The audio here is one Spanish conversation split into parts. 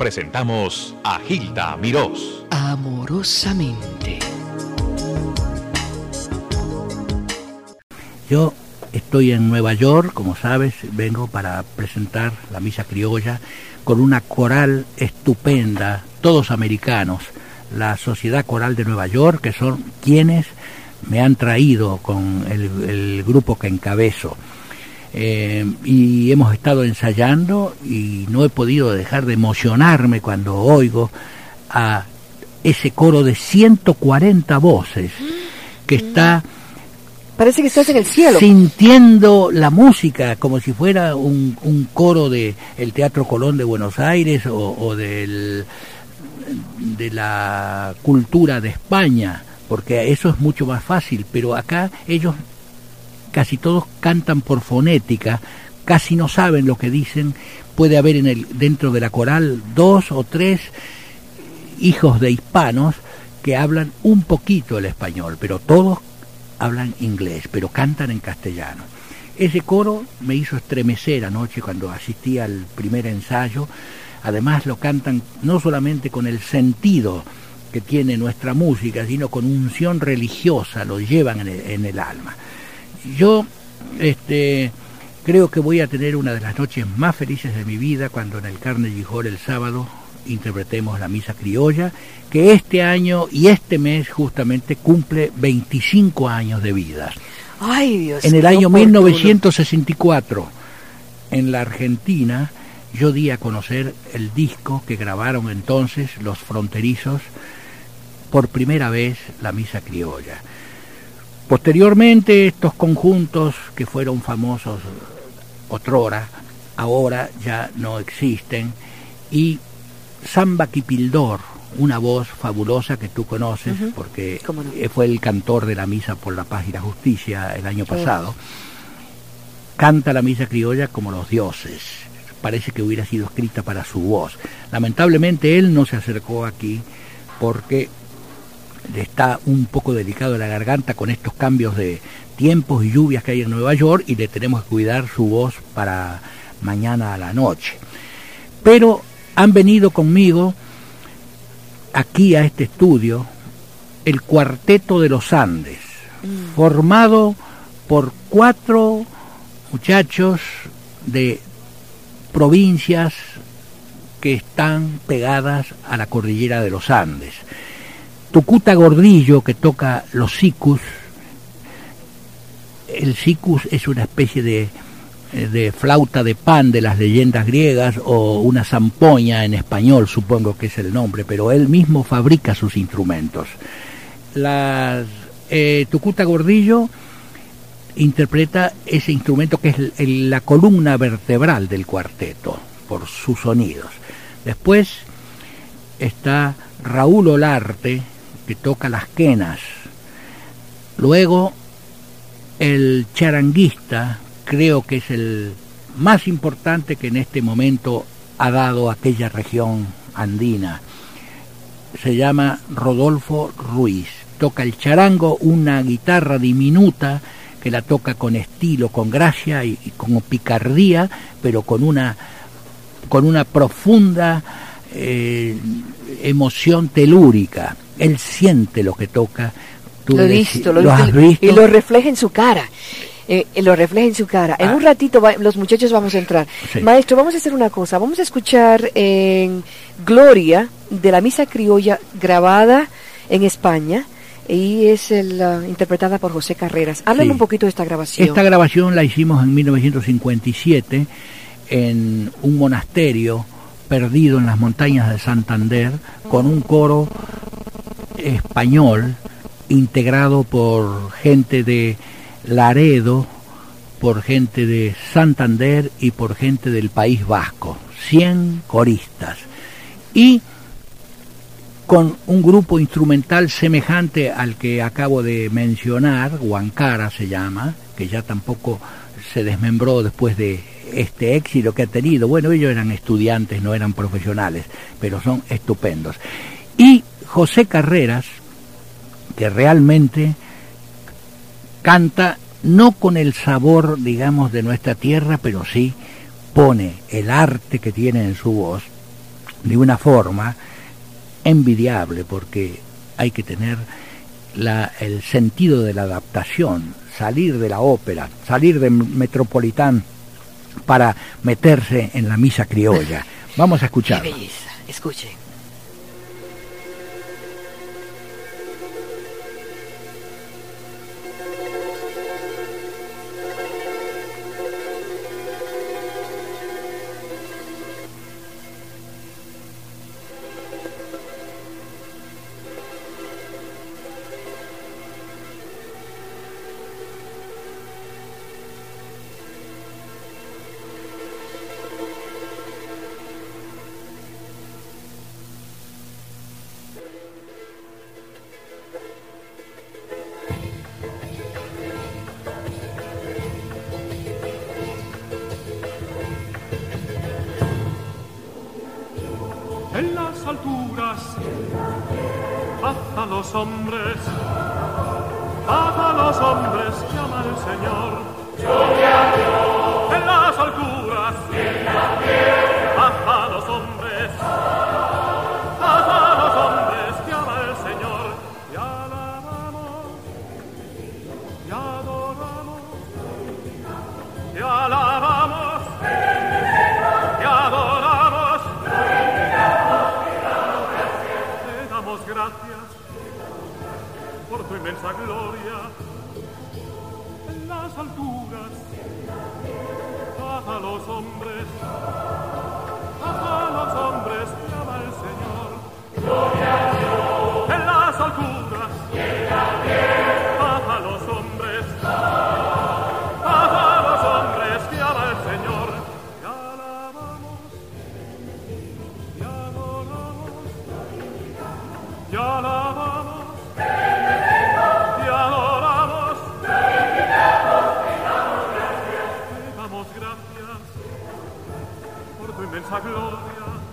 presentamos a Gilda Mirós. Amorosamente. Yo estoy en Nueva York, como sabes, vengo para presentar la misa criolla con una coral estupenda, todos americanos, la Sociedad Coral de Nueva York, que son quienes me han traído con el, grupo que encabezo. Eh, y hemos estado ensayando y no he podido dejar de emocionarme cuando oigo a ese coro de 140 voces que está Parece que estás en el cielo. Sintiendo la música como si fuera un, un coro de el Teatro Colón de Buenos Aires o, o del, de la cultura de España, porque eso es mucho más fácil, pero acá ellos casi todos cantan por fonética, casi no saben lo que dicen, puede haber en el, dentro de la coral dos o tres hijos de hispanos que hablan un poquito el español, pero todos hablan inglés, pero cantan en castellano. Ese coro me hizo estremecer anoche cuando asistí al primer ensayo. Además lo cantan no solamente con el sentido que tiene nuestra música, sino con unción religiosa, lo llevan en el, en el alma. Yo este, creo que voy a tener una de las noches más felices de mi vida cuando en el Carnegie Hall el sábado interpretemos la misa criolla, que este año y este mes justamente cumple 25 años de vida. Ay, Dios, en el año oportuno. 1964, en la Argentina, yo di a conocer el disco que grabaron entonces los fronterizos por primera vez la misa criolla. Posteriormente estos conjuntos que fueron famosos otrora, ahora ya no existen y Samba Kipildor, una voz fabulosa que tú conoces porque fue el cantor de la Misa por la Paz y la Justicia el año pasado, canta la misa criolla como los dioses. Parece que hubiera sido escrita para su voz. Lamentablemente él no se acercó aquí porque le está un poco delicado la garganta con estos cambios de tiempos y lluvias que hay en Nueva York y le tenemos que cuidar su voz para mañana a la noche. Pero han venido conmigo aquí a este estudio el Cuarteto de los Andes, formado por cuatro muchachos de provincias que están pegadas a la cordillera de los Andes. Tucuta Gordillo, que toca los sicus. El sicus es una especie de, eh, de flauta de pan de las leyendas griegas o una zampoña en español, supongo que es el nombre, pero él mismo fabrica sus instrumentos. Las, eh, Tucuta Gordillo interpreta ese instrumento que es la columna vertebral del cuarteto por sus sonidos. Después está Raúl Olarte que toca las quenas. Luego el charanguista creo que es el más importante que en este momento ha dado aquella región andina. Se llama Rodolfo Ruiz. Toca el charango, una guitarra diminuta que la toca con estilo, con gracia y, con picardía, pero con una con una profunda eh, emoción telúrica. Él siente lo que toca. Tú Lo he visto, lo, has visto, y lo refleja en su cara. Eh, lo refleja en su cara. En Ah. un ratito va- los muchachos vamos a entrar. Sí. Maestro, vamos a hacer una cosa. Vamos a escuchar en Gloria de la misa criolla grabada en España y es el, ah, interpretada por José Carreras. Háblame Sí. un poquito de esta grabación. Esta grabación la hicimos en 1957 en un monasterio perdido en las montañas de Santander con un coro español integrado por gente de Laredo, por gente de Santander y por gente del País Vasco, 100 coristas. Y con un grupo instrumental semejante al que acabo de mencionar, Huancara se llama, que ya tampoco se desmembró después de este éxito que ha tenido. Bueno, ellos eran estudiantes, no eran profesionales, pero son estupendos. Y José Carreras, que realmente canta no con el sabor, digamos, de nuestra tierra, pero sí pone el arte que tiene en su voz de una forma envidiable porque hay que tener el sentido de la adaptación, salir de la ópera, salir de Metropolitán para meterse en la misa criolla. Vamos a escuchar. Escuchen. Las alturas. Paz a los hombres, paz a los hombres, llama el Señor. En las alturas, paz a inmensa gloria en las alturas. Paz a los hombres, 그 멘탈 글로리아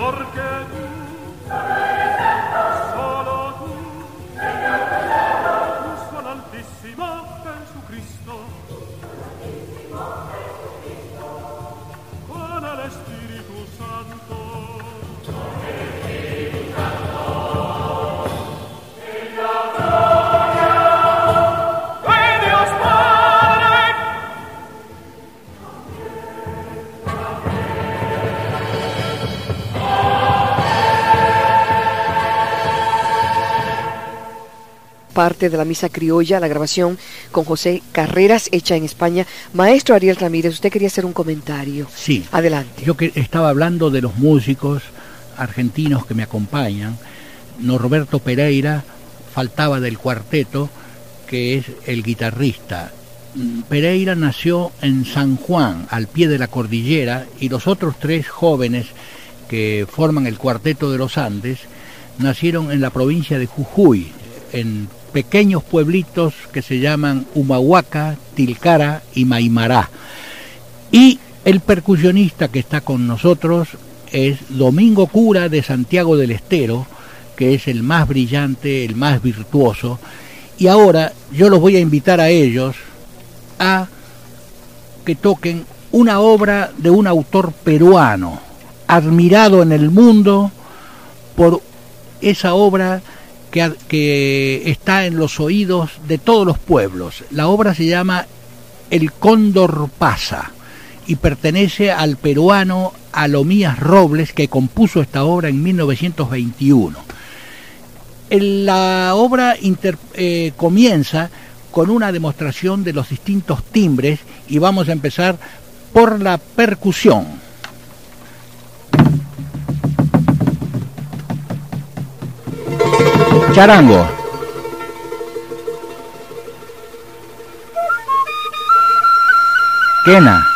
porque parte de la misa criolla, la grabación con José Carreras, hecha en España. Maestro Ariel Ramírez, usted quería hacer un comentario. Sí. Adelante. Yo que estaba hablando de los músicos argentinos que me acompañan. Norberto Pereira faltaba del cuarteto, que es el guitarrista. Mm, Pereira nació en San Juan, al pie de la cordillera, y los otros tres jóvenes que forman el cuarteto de los Andes nacieron en la provincia de Jujuy, en pequeños pueblitos que se llaman Humahuaca, Tilcara y Maimará. Y el percusionista que está con nosotros es Domingo Cura de Santiago del Estero, que es el más brillante, el más virtuoso. Y ahora yo los voy a invitar a ellos a que toquen una obra de un autor peruano, admirado en el mundo por esa obra que, está en los oídos de todos los pueblos. La obra se llama El Cóndor pasa y pertenece al peruano Alomías Robles que compuso esta obra en 1921. El- La obra inter- eh, comienza con una demostración de los distintos timbres y vamos a empezar por la percusión. Charango. Quena.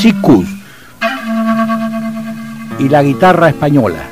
Sicus. Y la guitarra española.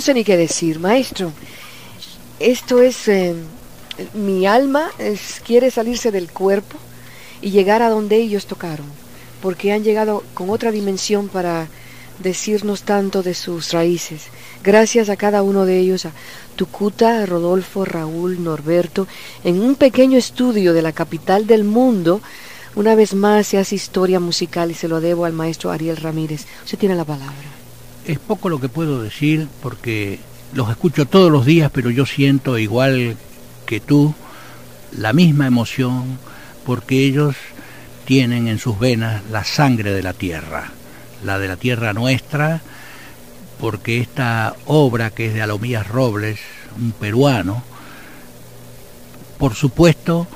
Sé ni qué decir, maestro. Esto es... eh, mi alma quiere salirse del cuerpo y llegar a donde ellos tocaron, porque han llegado con otra dimensión para decirnos tanto de sus raíces. Gracias a cada uno de ellos, a Tucuta, Rodolfo, Raúl, Norberto, en un pequeño estudio de la capital del mundo, una vez más se hace historia musical y se lo debo al maestro Ariel Ramírez. Usted tiene la palabra. Es poco lo que puedo decir porque los escucho todos los días, pero yo siento igual que tú la misma emoción porque ellos tienen en sus venas la sangre de la tierra, la de la tierra nuestra, porque esta obra que es de Alomías Robles, un peruano, por supuesto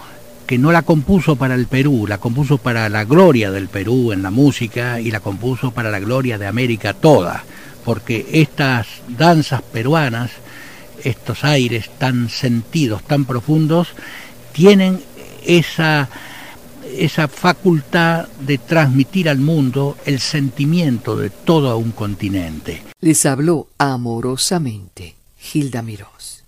que no la compuso para el Perú, la compuso para la gloria del Perú en la música y la compuso para la gloria de América toda, porque estas danzas peruanas, estos aires tan sentidos, tan profundos, tienen esa esa facultad de transmitir al mundo el sentimiento de todo un continente. Les habló amorosamente Gilda Mirós.